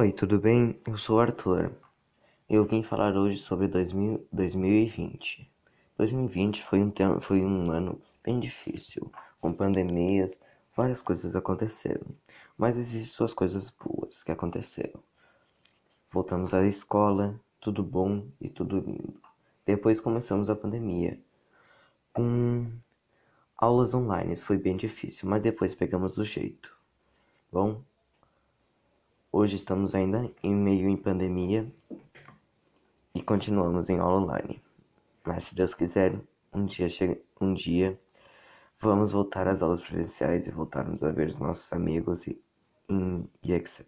Oi, tudo bem? Eu sou o Arthur. Eu vim falar hoje sobre 2000, 2020. 2020 foi um, tempo, foi um ano bem difícil, com pandemias, várias coisas aconteceram, mas existem suas coisas boas que aconteceram. Voltamos à escola, tudo bom e tudo lindo. Depois começamos a pandemia, com aulas online, foi bem difícil, mas depois pegamos o jeito. Bom, Hoje estamos ainda em meio em pandemia e continuamos em aula online. Mas se Deus quiser, um dia chega, um dia vamos voltar às aulas presenciais e voltarmos a ver os nossos amigos e, e, e etc.